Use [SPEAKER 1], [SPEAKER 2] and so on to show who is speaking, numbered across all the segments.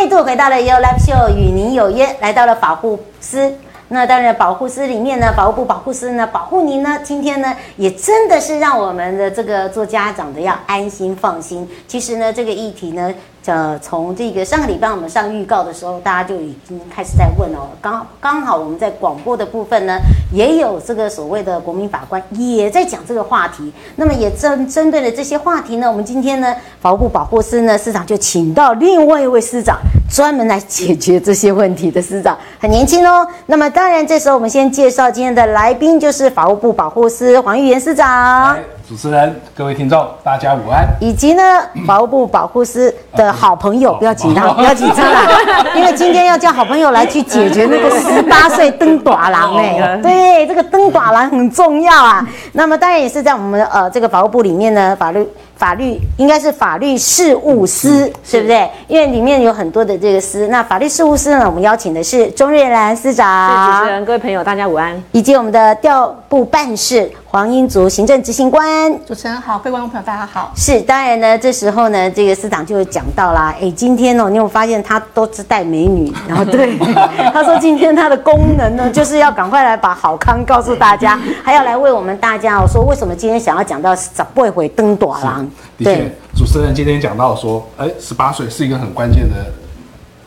[SPEAKER 1] 再度回到了 You Live Show，与您有约，来到了保护司。那当然，保护司里面呢，保护部保护司呢，保护您呢，今天呢，也真的是让我们的这个做家长的要安心放心。其实呢，这个议题呢。呃，从这个上个礼拜我们上预告的时候，大家就已经开始在问哦。刚刚好我们在广播的部分呢，也有这个所谓的国民法官也在讲这个话题。那么也针针对了这些话题呢，我们今天呢，法务部保护司呢司长就请到另外一位司长，专门来解决这些问题的司长，很年轻哦。那么当然，这时候我们先介绍今天的来宾，就是法务部保护司黄玉元司长。
[SPEAKER 2] 主持人、各位听众，大家午安。
[SPEAKER 1] 以及呢，法务部保护司的好朋友，不要紧张，不要紧张啦，因为今天要叫好朋友来去解决那个十八岁登短郎哎，对，这个登短郎很重要啊。那么当然也是在我们呃这个法务部里面呢，法律。法律应该是法律事务司，对不对？因为里面有很多的这个司。那法律事务司呢，我们邀请的是钟瑞兰司长。
[SPEAKER 3] 主持人，各位朋友，大家午安。
[SPEAKER 1] 以及我们的调部办事黄英竹行政执行官。
[SPEAKER 4] 主持人好，各位观众朋友大家好。
[SPEAKER 1] 是，当然呢，这时候呢，这个司长就讲到啦，哎，今天哦，你有发现他都是带美女，然后对，他说今天他的功能呢，就是要赶快来把好康告诉大家，还要来为我们大家哦说，为什么今天想要讲到长辈会登短廊。
[SPEAKER 2] 的确，主持人今天讲到说，哎，十八岁是一个很关键的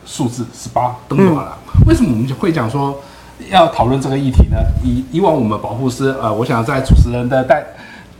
[SPEAKER 2] 数字，十八登短了。为什么我们会讲说要讨论这个议题呢？以以往我们保护师，呃，我想在主持人的带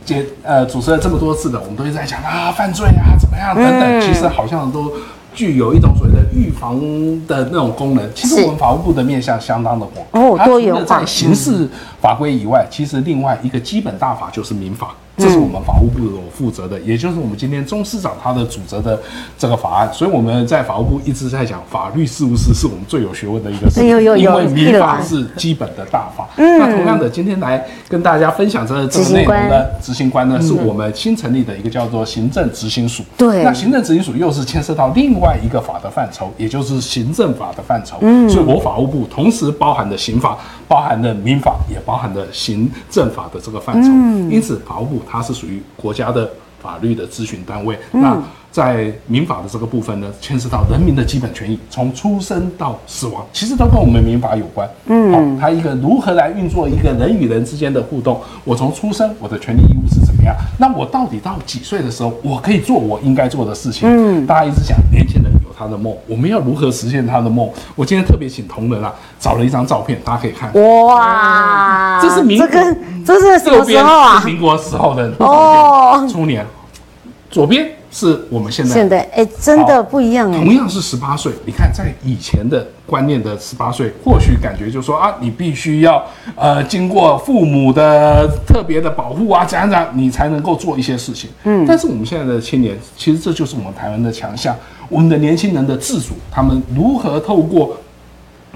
[SPEAKER 2] 接，呃，主持了这么多次的，我们都一直在讲啊，犯罪啊，怎么样等等，其实好像都具有一种所谓的预防的那种功能。其实我们法务部的面向相当的广，
[SPEAKER 1] 哦，多元化。
[SPEAKER 2] 在刑事法规以外，其实另外一个基本大法就是民法。这是我们法务部所负责的，也就是我们今天钟司长他的主责的这个法案，所以我们在法务部一直在讲法律事务司是我们最有学问的一个事，因为民法是基本的大法。那同样的，今天来跟大家分享这这个内容的执行官呢，是我们新成立的一个叫做行政执行署。
[SPEAKER 1] 对，
[SPEAKER 2] 那行政执行署又是牵涉到另外一个法的范畴，也就是行政法的范畴。嗯，所以我法务部同时包含的刑法。包含了民法，也包含了行政法的这个范畴，因此法务部它是属于国家的法律的咨询单位。那在民法的这个部分呢，牵涉到人民的基本权益，从出生到死亡，其实都跟我们民法有关。嗯，好，它一个如何来运作一个人与人之间的互动？我从出生，我的权利义务是怎么样？那我到底到几岁的时候，我可以做我应该做的事情？嗯，大家一直讲年轻人。他的梦，我们要如何实现他的梦？我今天特别请同仁啊，找了一张照片，大家可以看。哇，这是民
[SPEAKER 1] 这个这是什么时候啊？
[SPEAKER 2] 民国时候的哦，初年。左边是我们现在
[SPEAKER 1] 现在哎，真的不一样哎。
[SPEAKER 2] 同样是十八岁，你看在以前的观念的十八岁，或许感觉就说啊，你必须要呃经过父母的特别的保护啊，怎样怎样，你才能够做一些事情。嗯，但是我们现在的青年，其实这就是我们台湾的强项。我们的年轻人的自主，他们如何透过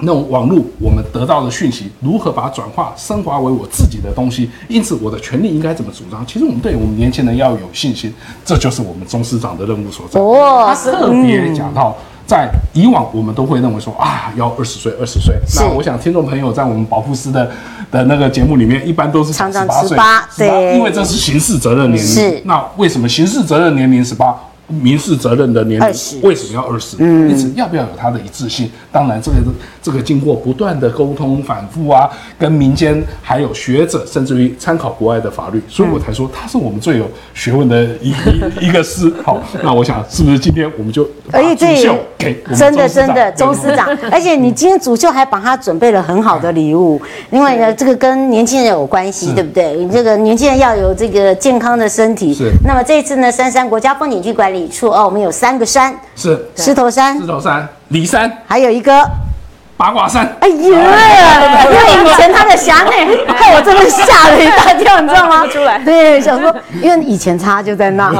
[SPEAKER 2] 那种网络，我们得到的讯息，如何把它转化升华为我自己的东西？因此，我的权利应该怎么主张？其实，我们对我们年轻人要有信心，这就是我们钟司长的任务所在。他特别讲到，在以往我们都会认为说啊，要二十岁，二十岁。那我想，听众朋友在我们保护师的的那个节目里面，一般都是十八岁，对，因为这是刑事责任年龄。是。那为什么刑事责任年龄十八？民事责任的年龄为什么要二十？嗯，因此要不要有它的一致性？当然，这个这个经过不断的沟通、反复啊，跟民间还有学者，甚至于参考国外的法律，所以我才说他是我们最有学问的一 一个师。好，那我想是不是今天我们就把主秀给
[SPEAKER 1] 真的真的钟师长？而且你今天主秀还帮他准备了很好的礼物。另外呢，这个跟年轻人有关系，对不对？你这个年轻人要有这个健康的身体。
[SPEAKER 2] 是。
[SPEAKER 1] 那么这次呢，三山国家风景区管理。里处哦，我们有三个山，
[SPEAKER 2] 是
[SPEAKER 1] 石头山、
[SPEAKER 2] 石头山、骊山，
[SPEAKER 1] 还有一个
[SPEAKER 2] 八卦山。
[SPEAKER 1] 哎呀，因为以前他的峡内，害我真的吓了一大跳，你知道吗？
[SPEAKER 3] 出来，
[SPEAKER 1] 对，想说，因为以前他就在那，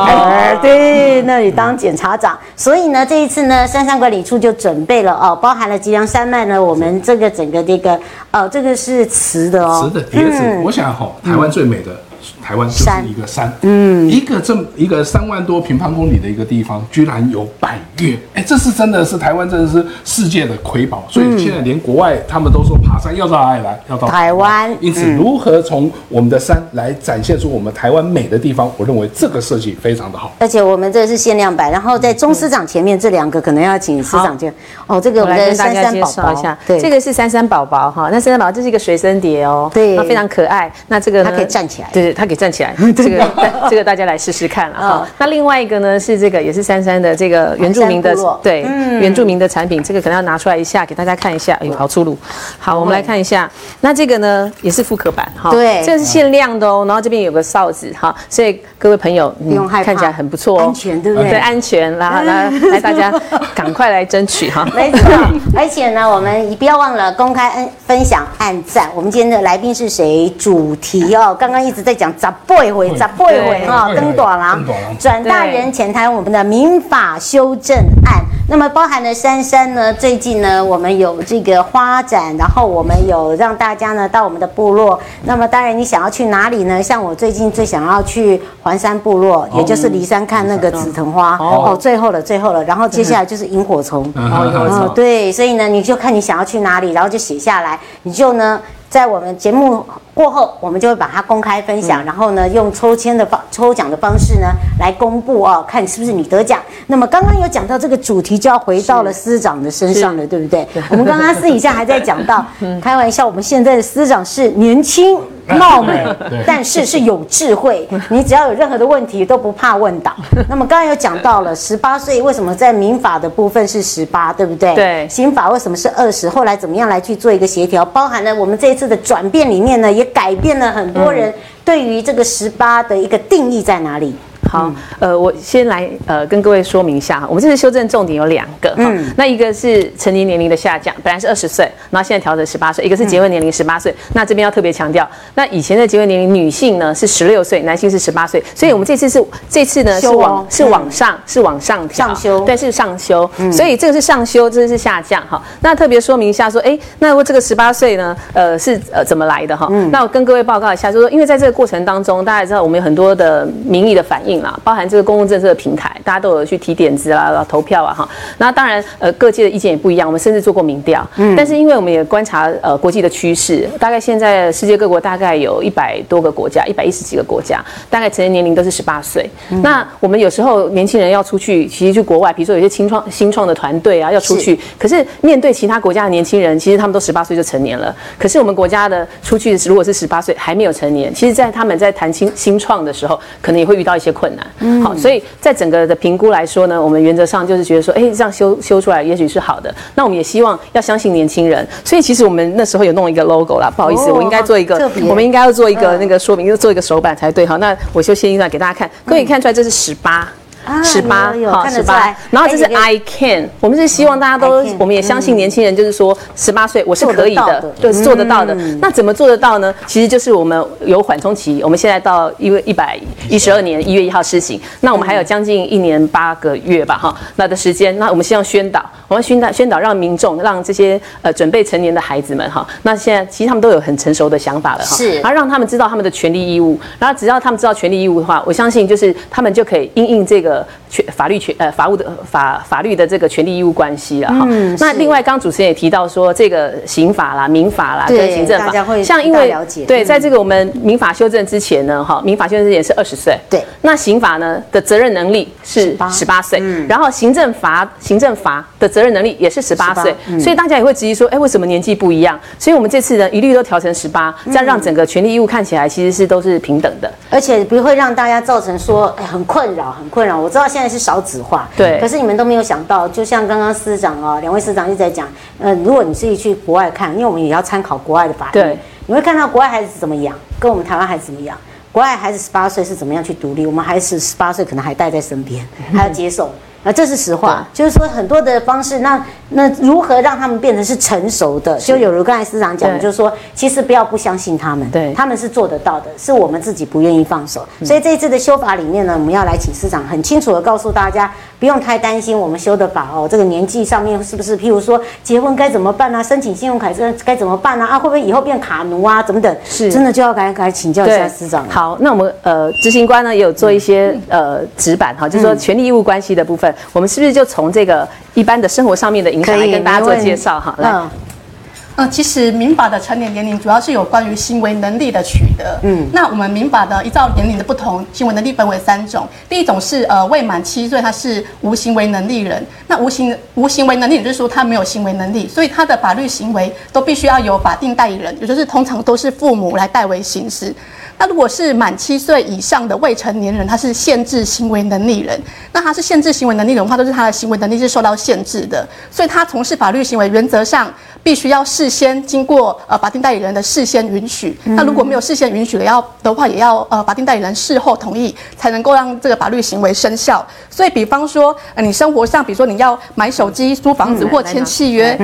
[SPEAKER 1] 对，那里当检察长，所以呢，这一次呢，山上管理处就准备了哦，包含了吉良山脉呢，我们这个整个这个，哦，这个是瓷的哦，
[SPEAKER 2] 瓷的碟子。我想哈，台湾最美的。台湾就是一个山，嗯，一个这么一个三万多平方公里的一个地方，居然有百越，哎，这是真的是台湾真的是世界的瑰宝，所以现在连国外他们都说爬山要到哪里来，要到
[SPEAKER 1] 台湾。
[SPEAKER 2] 因此，如何从我们的山来展现出我们台湾美的地方，我认为这个设计非常的好。
[SPEAKER 1] 而且我们这是限量版，然后在钟师长前面这两个可能要请师长就哦，这个我们的珊珊宝宝。
[SPEAKER 4] 一下，
[SPEAKER 1] 对，
[SPEAKER 4] 这个是珊珊宝宝哈，那珊珊宝宝这是一个随身碟哦，
[SPEAKER 1] 对。
[SPEAKER 4] 那非常可爱。那这个呢
[SPEAKER 1] 它可以站起来。
[SPEAKER 4] 对对，它可以站起来，这个这个大家来试试看了 哈。
[SPEAKER 1] 嗯。
[SPEAKER 4] 那另外一个呢是这个也是珊珊的这个原住民的对
[SPEAKER 1] 嗯。
[SPEAKER 4] 原住民的产品，这个可能要拿出来一下给大家看一下，哎呦好粗鲁。好，我们来看一下，那这个呢也是复刻版哈，
[SPEAKER 1] 对。
[SPEAKER 4] 这个是限量的哦，然后这边有个哨子哈，所以各位朋友不
[SPEAKER 1] 用害怕。
[SPEAKER 4] 看起来很不错哦，
[SPEAKER 1] 安全对不对？
[SPEAKER 4] 对，安全，来来来，大家赶快来争取哈。
[SPEAKER 1] 没错，而且呢，我们不要忘了公开按分享、按赞。我们今天的来宾是谁？主题哦，刚刚一直在讲咋不回，咋不回哈，
[SPEAKER 2] 对
[SPEAKER 1] 登短郎转大人前台我们的民法修正案。那么包含了珊珊呢，最近呢，我们有这个花展，然后我们有让大家呢到我们的部落。那么当然，你想要去哪里呢？像我最近最想要去环山部落，也就是离山看那个紫藤花。哦，最后了，最后了。然后接下来就是萤火虫。
[SPEAKER 2] 哦萤火
[SPEAKER 1] 哦，对，所以呢，你就看你想要去哪里，然后就写下来，你就呢。在我们节目过后，我们就会把它公开分享，然后呢，用抽签的方、抽奖的方式呢来公布哦，看是不是你得奖。那么刚刚有讲到这个主题，就要回到了司长的身上了，对不对？我们刚刚私底下还在讲到，开玩笑，我们现在的司长是年轻。貌美，但是是有智慧。你只要有任何的问题都不怕问倒。那么刚刚有讲到了，十八岁为什么在民法的部分是十八，对不对？
[SPEAKER 4] 对
[SPEAKER 1] 刑法为什么是二十？后来怎么样来去做一个协调？包含了我们这一次的转变里面呢，也改变了很多人对于这个十八的一个定义在哪里？
[SPEAKER 4] 好，呃，我先来呃跟各位说明一下哈，我们这次修正重点有两个，嗯，那一个是成年年龄的下降，本来是二十岁，然后现在调整十八岁，一个是结婚年龄十八岁，那这边要特别强调，那以前的结婚年龄女性呢是十六岁，男性是十八岁，所以我们这次是这次呢是往是往上是往上调
[SPEAKER 1] 上修。
[SPEAKER 4] 对，是上修，所以这个是上修，这个是下降哈。那特别说明一下说，哎，那我这个十八岁呢，呃是呃怎么来的哈？那我跟各位报告一下，就是说，因为在这个过程当中，大家也知道我们有很多的民意的反应啦，包含这个公共政策的平台，大家都有去提点子啦、投票啊哈。那当然，呃，各界的意见也不一样，我们甚至做过民调，嗯但是因为我们也观察呃国际的趋势，大概现在世界各国大概有一百多个国家，一百一十几个国家，大概成年年龄都是十八岁。那我们有时候年轻人要出去，其实去国外，比如说有些新创新创的团队啊要出去，可是面对其他国家的年轻人，其实他们都十八岁就成年了。可是我们国家的出去如果是十八岁还没有成年，其实在他们在谈新新创的时候，可能也会遇到一些困难。好，所以在整个的评估来说呢，我们原则上就是觉得说，哎，这样修修出来也许是好的。那我们也希望要相信年轻人，所以其实我们那时候有弄一个 logo 啦，不好意思，
[SPEAKER 1] 哦
[SPEAKER 4] 我应该做一个，我们应该要做一个
[SPEAKER 1] 嗯
[SPEAKER 4] 那个说明，就做一个手板才对哈。那我就先一段给大家看，各位看出来这是十八。
[SPEAKER 1] 啊
[SPEAKER 4] 十八好十八。然后这是 I can，我们是希望大家都我们也相信年轻人，就是说十八岁我是可以的
[SPEAKER 1] 做得到的，
[SPEAKER 4] 对，是做得到的。那怎么做得到呢？其实就是我们有缓冲期，我们现在到一月一百一十二年一月一号施行，那我们还有将近一年八个月吧，哈，那的时间，那我们希望宣导，我们宣导宣导让民众，让这些呃准备成年的孩子们哈，那现在其实他们都有很成熟的想法了哈，
[SPEAKER 1] 是。
[SPEAKER 4] 然后让他们知道他们的权利义务，然后只要他们知道权利义务的话，我相信就是他们就可以应应这个个权法律权呃法务的法法律的这个权利义务关系了哈。那另外，刚刚主持人也提到说，这个刑法啦、民法啦跟行政法，像因为
[SPEAKER 1] 了解
[SPEAKER 4] 对，
[SPEAKER 1] 嗯
[SPEAKER 4] 在这个我们民法修正之前呢，哈，民法修正之前是二十岁，
[SPEAKER 1] 对
[SPEAKER 4] 那刑法呢的责任能力是
[SPEAKER 1] 18
[SPEAKER 4] 十八岁，
[SPEAKER 1] 嗯
[SPEAKER 4] 然后行政法行政法的责任能力也是十八岁，
[SPEAKER 1] 嗯
[SPEAKER 4] 所以大家也会质疑说，哎，为什么年纪不一样？所以我们这次呢，一律都调成十八，这样让整个权利义务看起来其实是都是平等的。
[SPEAKER 1] 而且不会让大家造成说哎很困扰，很困扰。我知道现在是少子化，
[SPEAKER 4] 对
[SPEAKER 1] 可是你们都没有想到，就像刚刚司长哦，两位司长一直在讲，呃，如果你自己去国外看，因为我们也要参考国外的法律，
[SPEAKER 4] 对，
[SPEAKER 1] 你会看到国外孩子怎么养，跟我们台湾孩子怎么养。国外孩子十八岁是怎么样去独立，我们孩子十八岁可能还带在身边，还要接受。啊，这是实话，就是说很多的方式。那那如何让他们变成是成熟的？就有如刚才司长讲的，就是说，其实不要不相信他们，
[SPEAKER 4] 对
[SPEAKER 1] 他们是做得到的，是我们自己不愿意放手。
[SPEAKER 4] 嗯
[SPEAKER 1] 所以这一次的修法里面呢，我们要来请司长很清楚的告诉大家，不用太担心我们修的法哦，这个年纪上面是不是，譬如说结婚该怎么办啊，申请信用卡这该怎么办啊？啊，会不会以后变卡奴啊？怎么等？
[SPEAKER 4] 是
[SPEAKER 1] 真的就要赶赶快请教一下司长。
[SPEAKER 4] 好，那我们呃执行官呢也有做一些呃纸板哈，就是说权利义务关系的部分，我们是不是就从这个一般的生活上面的影响
[SPEAKER 1] 可以
[SPEAKER 4] 来跟大家做介绍哈？来，
[SPEAKER 1] 嗯，
[SPEAKER 3] 呃，其实民法的成年年龄主要是有关于行为能力的取得。嗯，那我们民法的，依照年龄的不同，行为能力分为三种。第一种是呃未满七岁，他是无行为能力人。那无行无行为能力，也就是说他没有行为能力，所以他的法律行为都必须要由法定代理人，也就是通常都是父母来代为行使。那如果是满七岁以上的未成年人，他是限制行为能力人。那他是限制行为能力人的话，都是他的行为能力是受到限制的，所以他从事法律行为原则上必须要事先经过呃法定代理人的事先允许。那如果没有事先允许的要的话，也要呃法定代理人事后同意，才能够让这个法律行为生效。所以，比方说，呃，你生活上，比如说你要买手机、租房子或签契约，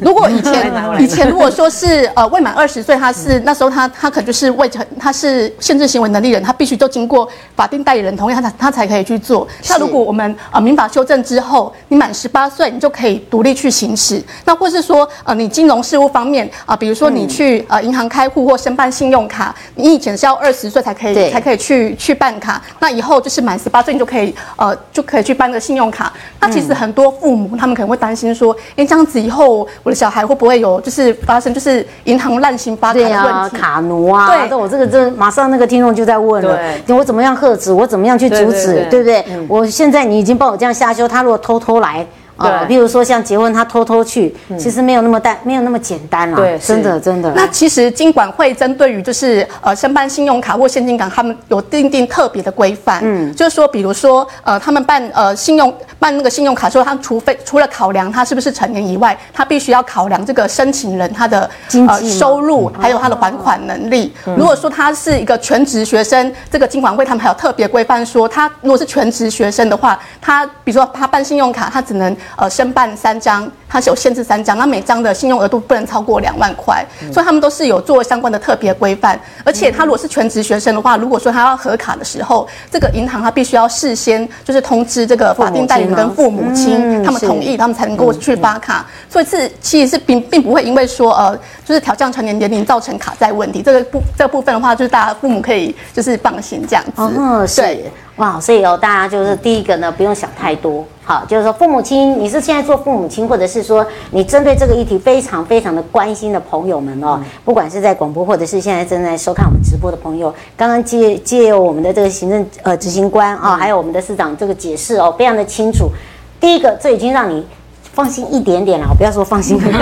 [SPEAKER 3] 如果以前以前如果说是呃未满二十岁，他是那时候他他可能就是未成，他是限制行为能力人，他必须都经过法定代理人同意，他才他才可以去做。那如果我们呃民法修正之后，你满十八岁，你就可以独立去行使。那或是说呃你金融事务方面啊、比如说你去呃银行开户或申办信用卡，你以前是要二十岁才可以才可以去去办卡，那以后就是满十八岁你就可以呃就可以去办个信用卡。那其实很多父母他们可能会担心说，哎、这样子以后我的小孩会不会有就是发生就是银行滥行发卡
[SPEAKER 1] 啊，
[SPEAKER 3] 问题？
[SPEAKER 1] 卡奴啊，
[SPEAKER 3] 对
[SPEAKER 1] 这我这个这马上那个听众就在问了，我怎么样喝止，我怎么样去阻止，
[SPEAKER 4] 对
[SPEAKER 1] 不对？我现在你已经帮我这样下修，他如果偷偷来。啊，
[SPEAKER 4] 对
[SPEAKER 1] 比如说像结婚，他偷偷去，其实没有那么单，没有那么简单啦。
[SPEAKER 4] 对
[SPEAKER 1] 真的真的。
[SPEAKER 3] 那其实金管会针对于就是呃申办信用卡或现金卡，他们有定定特别的规范。嗯，就是说，比如说呃他们办呃信用办那个信用卡的时候，他除非除了考量他是不是成年以外，他必须要考量这个申请人他的呃
[SPEAKER 1] 经济吗
[SPEAKER 3] 收入，还有他的还款能力。如果说他是一个全职学生，这个金管会他们还有特别规范说，他如果是全职学生的话，他比如说他办信用卡，他只能呃申办三张，它是有限制三张，那每张的信用额度不能超过两万块，所以他们都是有做相关的特别规范。而且他如果是全职学生的话，如果说他要核卡的时候，这个银行他必须要事先就是通知这个法定代理人跟父母亲，他们同意，他们才能够去发卡。所以是其实是并并不会因为说呃就是调降成年年龄造成卡债问题，这个部这个部分的话，就是大家父母可以就是放心这样子。
[SPEAKER 1] 嗯，是
[SPEAKER 3] 对
[SPEAKER 1] 哇，所以哦，大家就是第一个呢，不用想太多，好，就是说父母亲，你是现在做父母亲，或者是说你针对这个议题非常非常的关心的朋友们哦，不管是在广播或者是现在正在收看我们直播的朋友，刚刚借借由我们的这个行政呃执行官啊、还有我们的市长这个解释哦，非常的清楚。第一个，这已经让你。放心一点点了，我不要说放心很多，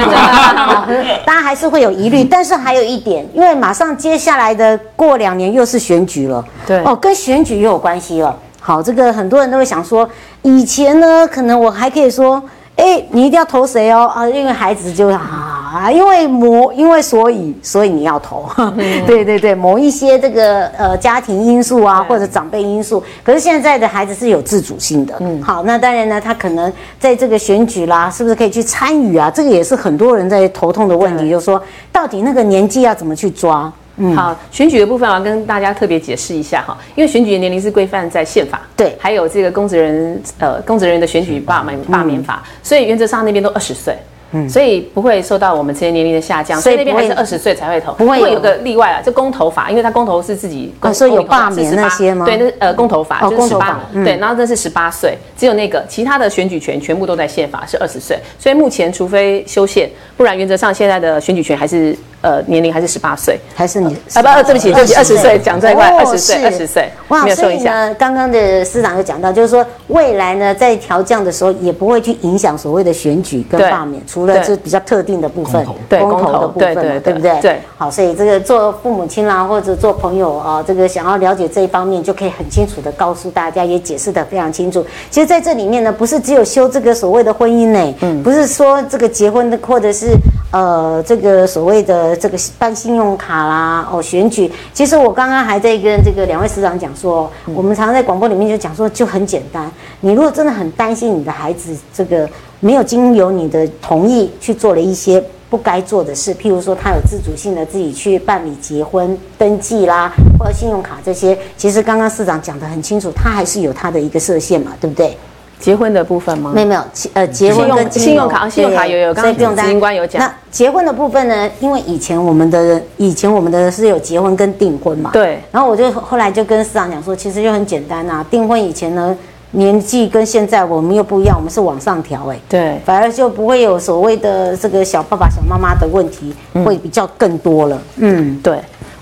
[SPEAKER 1] 大家 还是会有疑虑。但是还有一点，因为马上接下来的过两年又是选举了，
[SPEAKER 4] 对
[SPEAKER 1] 哦，跟选举又有关系了。好，这个很多人都会想说，以前呢，可能我还可以说，哎，你一定要投谁哦啊，因为孩子就啊，因为某因为所以所以你要投，对对对，某一些这个呃家庭因素啊，或者长辈因素。可是现在的孩子是有自主性的，嗯，好，那当然呢，他可能在这个选举啦，是不是可以去参与啊？这个也是很多人在头痛的问题，就是说到底那个年纪要怎么去抓？
[SPEAKER 4] 好，选举的部分我要跟大家特别解释一下哈，因为选举的年龄是规范在宪法，
[SPEAKER 1] 对。
[SPEAKER 4] 还有这个公职人呃公职人员的选举罢免罢免法，所以原则上那边都二十岁。嗯。所以不会受到我们这些年龄的下降，
[SPEAKER 1] 所以
[SPEAKER 4] 那边还是二十岁才会投，
[SPEAKER 1] 不会有
[SPEAKER 4] 有个例外啊，就公投法，因为他公投是自己公，
[SPEAKER 1] 哦所以有罢免那些吗？
[SPEAKER 4] 对，那是呃公投法
[SPEAKER 1] 哦
[SPEAKER 4] 就是十八
[SPEAKER 1] 公投法，嗯。
[SPEAKER 4] 对，然后那是十八岁，只有那个其他的选举权全部都在宪法是二十岁，所以目前除非修宪，不然原则上现在的选举权还是呃年龄还是十八岁。
[SPEAKER 1] 还是你
[SPEAKER 4] 啊不，呃对不起，对不起，二十岁讲在外，
[SPEAKER 1] 哦
[SPEAKER 4] 二十岁，二十岁，
[SPEAKER 1] 哇。所以呢，刚刚的司长有讲到，就是说未来呢，在调降的时候也不会去影响所谓的选举跟罢免，除了是比较特定的部分
[SPEAKER 4] 对
[SPEAKER 1] 公投的部分嘛，
[SPEAKER 4] 对对
[SPEAKER 1] 对不对？
[SPEAKER 4] 对
[SPEAKER 1] 好，所以这个做父母亲啦，或者做朋友啊，这个想要了解这一方面，就可以很清楚的告诉大家，也解释的非常清楚。其实在这里面呢，不是只有修这个所谓的婚姻呢，
[SPEAKER 4] 嗯
[SPEAKER 1] 不是说这个结婚的，或者是呃这个所谓的个这个办信用卡啦，哦，选举。其实我刚刚还在跟这个两位市长讲说，我们常常在广播里面就讲说，就很简单。你如果真的很担心你的孩子这个没有经由你的同意去做了一些不该做的事，譬如说他有自主性的自己去办理结婚登记啦，或者信用卡这些，其实刚刚市长讲得很清楚，他还是有他的一个设限嘛，对不对？
[SPEAKER 4] 结婚的部分吗？
[SPEAKER 1] 没有没有，其呃，结婚跟
[SPEAKER 4] 信用卡信用卡有有，刚刚执行官有讲
[SPEAKER 1] 那结婚的部分呢？因为以前我们的以前我们的是有结婚跟订婚嘛，。
[SPEAKER 4] 对，
[SPEAKER 1] 然后我就后来就跟市长讲说，其实就很简单呐、订婚以前呢，年纪跟现在我们又不一样，我们是往上调哎、
[SPEAKER 4] 对，
[SPEAKER 1] 反而就不会有所谓的这个小爸爸、小妈妈的问题，会比较更多了。嗯，
[SPEAKER 4] 对。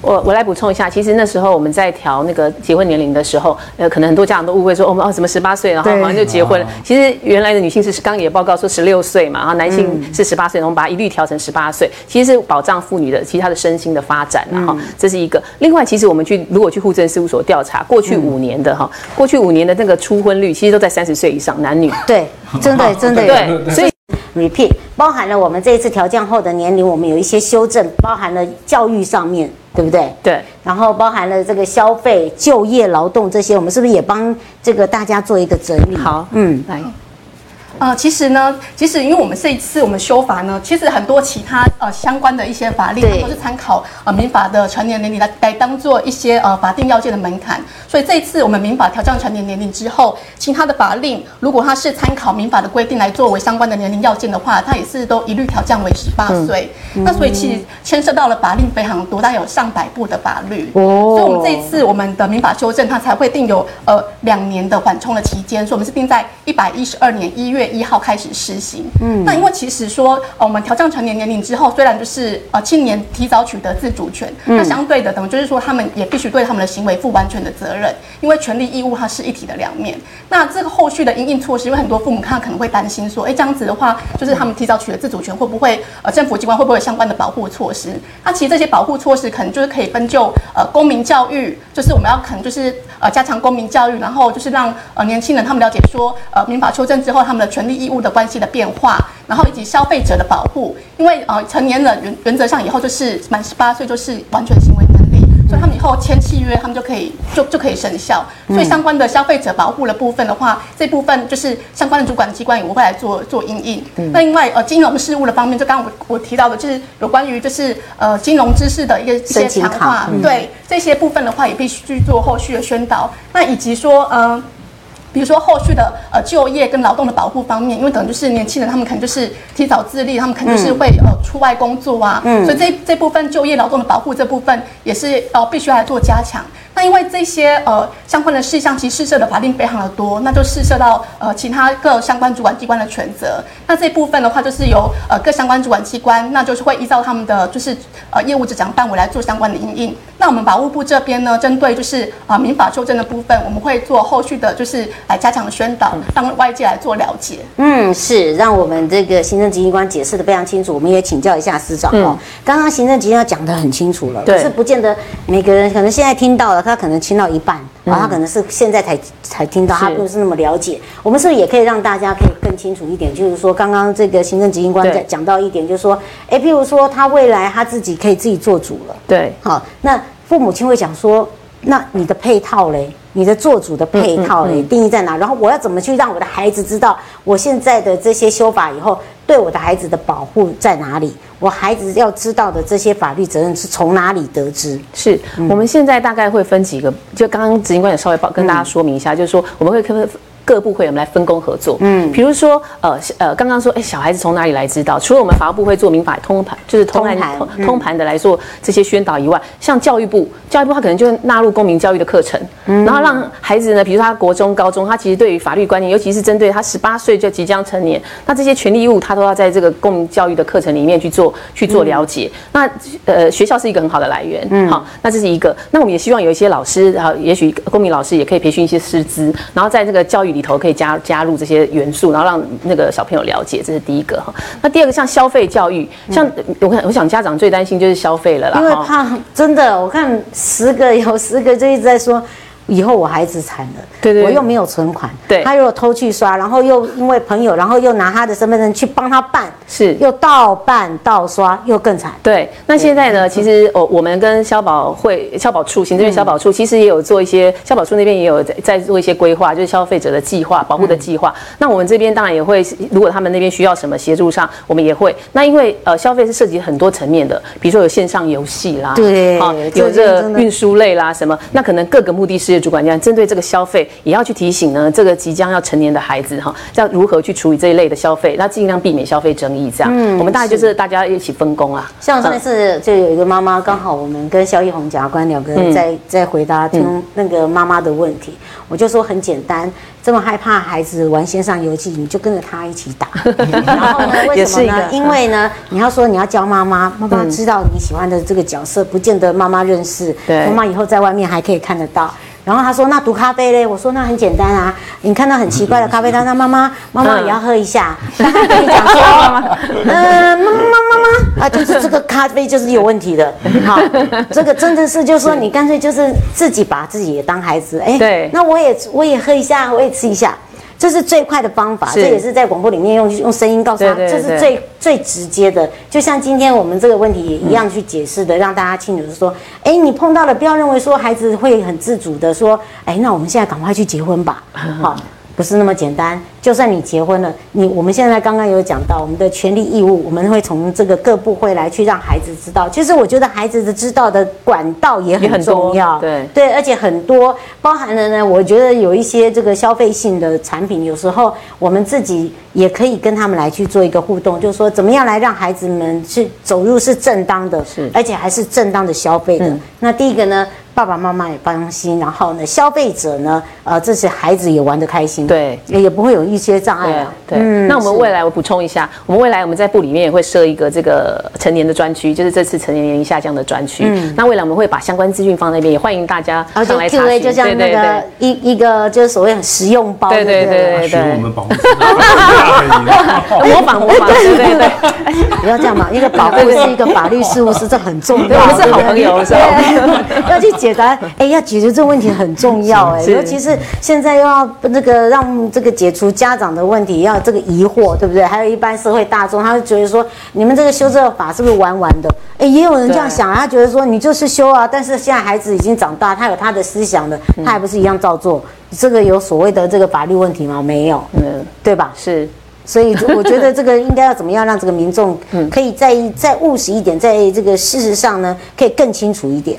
[SPEAKER 4] 我我来补充一下，其实那时候我们在调那个结婚年龄的时候，呃，可能很多家长都误会说，我们哦什么十八岁，然后好像就结婚了。其实原来的女性是刚刚也报告说十六岁嘛，然后男性是十八岁，然后我们把它一律调成十八岁，其实是保障妇女的其他的身心的发展然后这是一个。另外，其实我们去如果去户政事务所调查，过去五年的哈，过去五年的那个初婚率其实都在三十岁以上，男女。
[SPEAKER 1] 对，真的 真的
[SPEAKER 4] 对，所以
[SPEAKER 1] repeat 包含了我们这一次调降后的年龄，我们有一些修正，包含了教育上面，对不对？
[SPEAKER 4] 对。
[SPEAKER 1] 然后包含了这个消费、就业、劳动这些，我们是不是也帮这个大家做一个整理？
[SPEAKER 4] 好，
[SPEAKER 1] 嗯，
[SPEAKER 4] 来，
[SPEAKER 3] 呃，其实呢，其实因为我们这一次我们修法呢，其实很多其他呃相关的一些法令，它都是参考呃民法的成年年龄来来当做一些呃法定要件的门槛。所以这一次我们民法调降成年年龄之后，其他的法令如果它是参考民法的规定来作为相关的年龄要件的话，它也是都一律调降为十八岁。那所以其实牵涉到了法令非常多，大概有上百部的法律。
[SPEAKER 1] 哦
[SPEAKER 3] 所以我们这一次我们的民法修正，它才会定有呃两年的缓冲的期间，所以我们是定在一百一十二年一月一号开始施行。嗯，那因为其实说、呃我们调降成年年龄之后，虽然就是呃青年提早取得自主权，那相对的等于就是说他们也必须对他们的行为负完全的责任，因为权利义务它是一体的两面。那这个后续的因应措施，因为很多父母看可能会担心说，哎，这样子的话，就是他们提早取得自主权，会不会呃政府机关会不会有相关的保护措施？那其实这些保护措施可能就是可以分就呃公民教育，就是我们要可能就是呃加强公民教育，然后就是让呃年轻人他们了解说呃民法修正之后他们的权利义务的关系的变化，然后以及消费者的保护，因为呃成年人原原则上以后就是满十八岁就是完全行为能力。所以他们以后签契约，他们就可以就就可以生效。所以相关的消费者保护的部分的话，这部分就是相关的主管机关也会来做做应应。那另外呃金融事务的方面，就刚刚我我提到的，就是有关于就是呃金融知识的一个一些强化对这些部分的话，也必须去做后续的宣导。那以及说呃。比如说后续的呃就业跟劳动的保护方面，因为等于就是年轻人他们可能就是提早自立，他们可能就是会、呃出外工作啊，所以这这部分就业劳动的保护这部分也是呃必须要来做加强。那因为这些呃相关的事项，其实试射的法定非常的多，那就试射到呃其他各相关主管机关的权责。那这部分的话，就是由呃各相关主管机关，那就是会依照他们的就是呃业务执掌范围来做相关的应应。那我们法务部这边呢，针对就是啊、呃民法修正的部分，我们会做后续的就是来加强的宣导，让外界来做了解。
[SPEAKER 1] 嗯，是让我们这个行政执行官解释的非常清楚，我们也请教一下司长哦。刚刚行政执行官讲的很清楚了，
[SPEAKER 4] 对
[SPEAKER 1] 可是不见得每个人可能现在听到了，他可能听到一半，然后他可能是现在才才听到，他不是那么了解。我们是不是也可以让大家可以更清楚一点？就是说，刚刚这个行政执行官
[SPEAKER 4] 对
[SPEAKER 1] 在讲到一点，就是说，哎，譬如说他未来他自己可以自己做主了。
[SPEAKER 4] 对，
[SPEAKER 1] 好，那父母亲会讲说，那你的配套嘞，你的做主的配套嘞，定义在哪？然后我要怎么去让我的孩子知道，我现在的这些修法以后，对我的孩子的保护在哪里？我孩子要知道的这些法律责任是从哪里得知？
[SPEAKER 4] 是我们现在大概会分几个，就刚刚执行官也稍微报跟大家说明一下，就是说我们会分各部会我们来分工合作。嗯，比如说呃呃，刚刚说哎，小孩子从哪里来知道？除了我们法务部会做民法通盘，就是通盘
[SPEAKER 1] 通盘
[SPEAKER 4] 的来做这些宣导以外，像教育部，教育部它可能就会纳入公民教育的课程，然后让孩子呢，比如说他国中、高中，他其实对于法律观念，尤其是针对他十八岁就即将成年，那这些权利义务，他都要在这个公民教育的课程里面去做去做了解。那呃，学校是一个很好的来源，嗯，好，那这是一个。那我们也希望有一些老师，然后也许公民老师也可以培训一些师资，然后在这个教育里头可以加加入这些元素，然后让那个小朋友了解，这是第一个哈。那第二个像消费教育，像我看我想家长最担心就是消费了啦，哈
[SPEAKER 1] 因为怕真的，我看十个有十个就一直在说。以后我孩子惨了，
[SPEAKER 4] 对对
[SPEAKER 1] 我又没有存款，
[SPEAKER 4] 对
[SPEAKER 1] 他如果偷去刷，然后又因为朋友，然后又拿他的身份证去帮他办，
[SPEAKER 4] 是
[SPEAKER 1] 又盗办盗刷，又更惨。
[SPEAKER 4] 对，那现在呢？其实我我们跟消保会、消保处、行政院消保处，其实也有做一些，消保处那边也有在在做一些规划，就是消费者的计划、保护的计划。那我们这边当然也会，如果他们那边需要什么协助上，我们也会。那因为呃，消费是涉及很多层面的，比如说有线上游戏啦，
[SPEAKER 1] 对
[SPEAKER 4] 好
[SPEAKER 1] 这
[SPEAKER 4] 有这运输类啦什么，那可能各个目的事业主管这样针对这个消费，也要去提醒呢，这个即将要成年的孩子哈，要如何去处理这一类的消费，那尽量避免消费争议。这样，嗯我们大概就是大家一起分工啊。
[SPEAKER 1] 像上次就有一个妈妈，刚好我们跟萧一红检察官两个人在在回答听那个妈妈的问题，我就说很简单，这么害怕孩子玩线上游戏，你就跟着他一起打。然后呢，为什么呢？因为呢，你要说你要教妈妈，妈妈知道你喜欢的这个角色，不见得妈妈认识，
[SPEAKER 4] 对
[SPEAKER 1] 妈妈以后在外面还可以看得到。然后他说：“那毒咖啡嘞？”我说：“那很简单啊，你看到很奇怪的咖啡他，那妈妈妈妈也要喝一下。但他跟你讲说，嗯，妈妈妈妈啊，就是这个咖啡就是有问题的。好，这个真的是就是说你干脆就是自己把自己也当孩子，哎，
[SPEAKER 4] 对
[SPEAKER 1] 那我也我也喝一下，我也吃一下。”这是最快的方法，这也是在广播里面用用声音告诉他，
[SPEAKER 4] 对对对
[SPEAKER 1] 这是最最直接的。就像今天我们这个问题也一样去解释的，让大家清楚是说，哎，你碰到了，不要认为说孩子会很自主的说，哎，那我们现在赶快去结婚吧，好。不是那么简单，就算你结婚了，你我们现在刚刚有讲到我们的权利义务，我们会从这个各部会来去让孩子知道。其实我觉得孩子的知道的管道也很重要，
[SPEAKER 4] 对
[SPEAKER 1] 对，而且很多包含了呢，我觉得有一些这个消费性的产品，有时候我们自己也可以跟他们来去做一个互动，就是说怎么样来让孩子们去走入是正当的，
[SPEAKER 4] 是
[SPEAKER 1] 而且还是正当的消费的。那第一个呢，爸爸妈妈也放心，然后呢，消费者呢，呃，这些孩子也玩得开心，
[SPEAKER 4] 对。
[SPEAKER 1] 也也不会有一些障碍啊。
[SPEAKER 4] 对，那我们未来我补充一下，我们未来我们在部里面也会设一个这个成年的专区，就是这次成年年龄下降的专区。那未来我们会把相关资讯放那边，也欢迎大家上来查询。
[SPEAKER 1] 就像那个一一个就是所谓很实用包，
[SPEAKER 4] 对对
[SPEAKER 1] 对对？
[SPEAKER 4] 对
[SPEAKER 2] 学我们保护
[SPEAKER 4] 模仿模仿，对对对，
[SPEAKER 1] 不要这样嘛，一个保护是一个法律事务师，这很重要。
[SPEAKER 4] 对我们是好
[SPEAKER 1] 对不对？
[SPEAKER 4] 朋友是好朋友。
[SPEAKER 1] 要去解答，哎，要解决这个问题很重要，哎，尤其是现在又要这个让这个解除家长的问题，要这个疑惑，对不对？还有一般社会大众，他会觉得说，你们这个修这个法是不是玩玩的？哎，也有人这样想，他觉得说你就是修啊，但是现在孩子已经长大，他有他的思想的，他还不是一样照做？这个有所谓的这个法律问题吗？没有，
[SPEAKER 4] 嗯，
[SPEAKER 1] 对吧？
[SPEAKER 4] 是。
[SPEAKER 1] 所以我觉得这个应该要怎么样让这个民众 可以再再务实一点，在这个事实上呢，可以更清楚一点。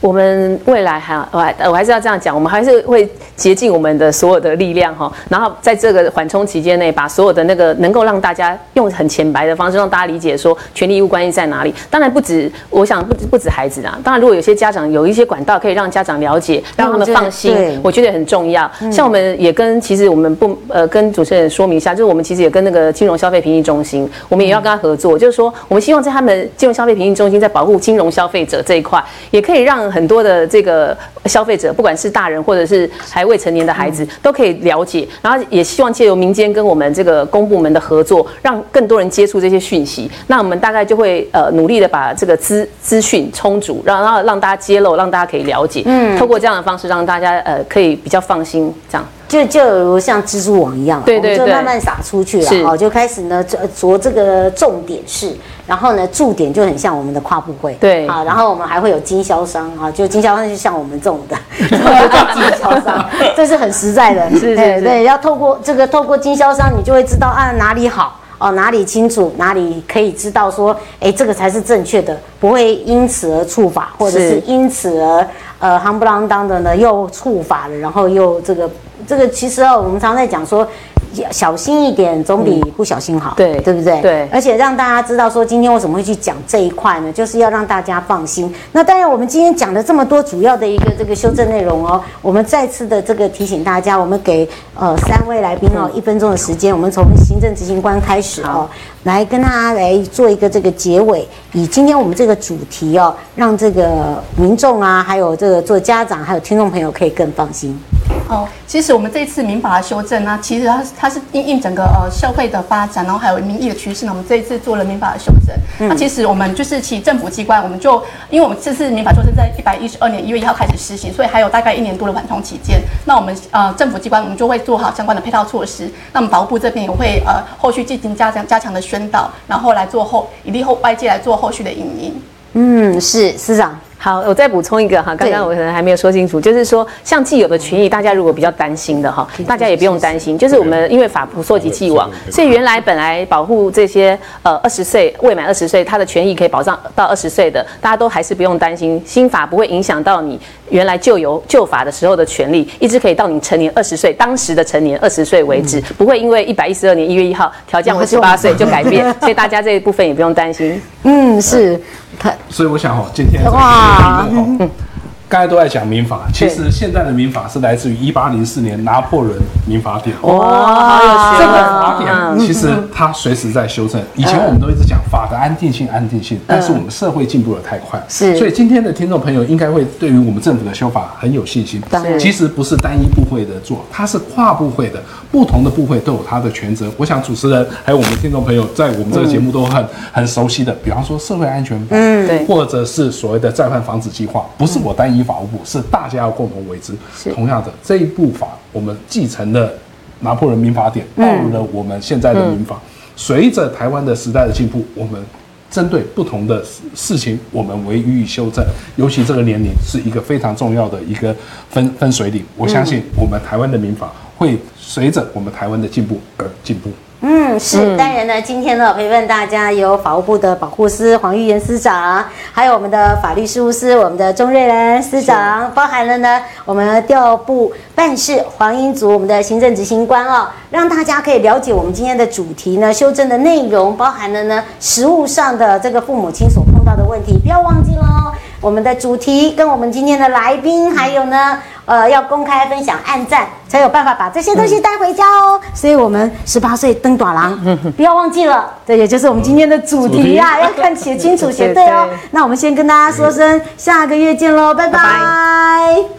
[SPEAKER 4] 我们未来还我还我还是要这样讲，我们还是会竭尽我们的所有的力量哈，然后在这个缓冲期间内，把所有的那个能够让大家用很浅白的方式让大家理解说权利义务关系在哪里。当然不止，我想不止不止孩子啊，当然如果有些家长有一些管道可以让家长了解，让他们放心
[SPEAKER 1] 对，
[SPEAKER 4] 我觉得很重要。像我们也跟其实我们不呃跟主持人说明一下，就是我们其实也跟那个金融消费评议中心，我们也要跟他合作，就是说我们希望在他们金融消费评议中心在保护金融消费者这一块，也可以让很多的这个消费者，不管是大人或者是还未成年的孩子，都可以了解。然后也希望借由民间跟我们这个公部门的合作，让更多人接触这些讯息。那我们大概就会呃努力的把这个资资讯充足，让让让大家揭露，让大家可以了解。嗯，透过这样的方式，让大家呃可以比较放心这样。
[SPEAKER 1] 就就如像蜘蛛网一样，
[SPEAKER 4] 对对对。
[SPEAKER 1] 我们就慢慢撒出去了，哦，就开始呢着着这个重点是，然后呢驻点就很像我们的跨部会，
[SPEAKER 4] 对。
[SPEAKER 1] 啊，然后我们还会有经销商啊，就经销商就像我们这种的，经销商，这是很实在的，
[SPEAKER 4] 是是是。
[SPEAKER 1] 哎对，要透过这个透过经销商，你就会知道啊哪里好。哦，哪里清楚，哪里可以知道说，哎，这个才是正确的，不会因此而触法，或者是
[SPEAKER 4] 是
[SPEAKER 1] 因此而呃夯不啷当的呢又触法了，然后又这个这个其实哦，我们常在讲说。小心一点总比不小心好，
[SPEAKER 4] 对
[SPEAKER 1] 对不对？
[SPEAKER 4] 对
[SPEAKER 1] 而且让大家知道说，今天为什么会去讲这一块呢？就是要让大家放心。那当然，我们今天讲的这么多主要的一个这个修正内容哦，我们再次的这个提醒大家，我们给呃三位来宾哦一分钟的时间，我们从行政执行官开始哦，来跟大家来做一个这个结尾，以今天我们这个主题哦，让这个民众啊，还有这个做家长，还有听众朋友可以更放心。
[SPEAKER 3] 哦，其实我们这次民法的修正呢，其实它它是因应整个呃社会的发展，然后还有民意的趋势呢，我们这一次做了民法的修正。那其实我们就是其政府机关，我们就因为我们这次民法修正在一百一十二年一月一号开始施行，所以还有大概一年多的缓冲期间。那我们呃政府机关我们就会做好相关的配套措施。那么保护部这边也会呃后续进行加强加强的宣导，然后来做后以利后外界来做后续的运营。
[SPEAKER 1] 嗯，是司长。
[SPEAKER 4] 好，我再补充一个哈，刚刚我可能还没有说清楚，就是说像既有的权益，大家如果比较担心的哈，大家也不用担心，就是我们因为法不溯及既往，所以原来本来保护这些呃二十岁未满二十岁他的权益可以保障到二十岁的，大家都还是不用担心，新法不会影响到你原来旧有旧法的时候的权利，一直可以到你成年二十岁当时的成年二十岁为止，不会因为一百一十二年一月一号调降为十八岁就改变，所以大家这一部分也不用担心。
[SPEAKER 1] 嗯，是。
[SPEAKER 2] 所以我想哦，今天哇，刚才都在讲民法，其实现在的民法是来自于一八零四年拿破仑民法典。
[SPEAKER 4] 哇，
[SPEAKER 2] 这个法典其实它随时在修正。以前我们都一直讲法的安定性，安定性，但是我们社会进步的太快，
[SPEAKER 1] 是。
[SPEAKER 2] 所以今天的听众朋友应该会对于我们政府的修法很有信心。其实不是单一部会的做，它是跨部会的，不同的部会都有它的权责。我想主持人还有我们听众朋友在我们这个节目都很很熟悉的，比方说社会安全法，
[SPEAKER 1] 嗯，
[SPEAKER 4] 对，
[SPEAKER 2] 或者是所谓的再犯防止计划，不是我单一。法务部是大家要共同为之。同样的这一部法，我们继承了拿破仑民法典，到入了我们现在的民法。随着台湾的时代的进步，我们针对不同的事情，我们为予以修正。尤其这个年龄是一个非常重要的一个分分水岭。我相信我们台湾的民法会随着我们台湾的进步而进步。
[SPEAKER 1] 嗯，是，当然呢，今天呢陪伴大家有法务部的保护司黄玉妍司长，还有我们的法律事务司我们的钟瑞兰司长，包含了呢我们调部办事黄英祖我们的行政执行官哦，让大家可以了解我们今天的主题呢修正的内容，包含了呢实务上的这个父母亲所的问题，不要忘记喽，我们的主题跟我们今天的来宾，还有呢。呃，要公开分享、暗赞，才有办法把这些东西带回家哦。所以，我们十八岁登短廊，不要忘记了。这也就是我们今天的主题呀，要看写清楚、写对哦。那我们先跟大家说声，下个月见喽，拜拜。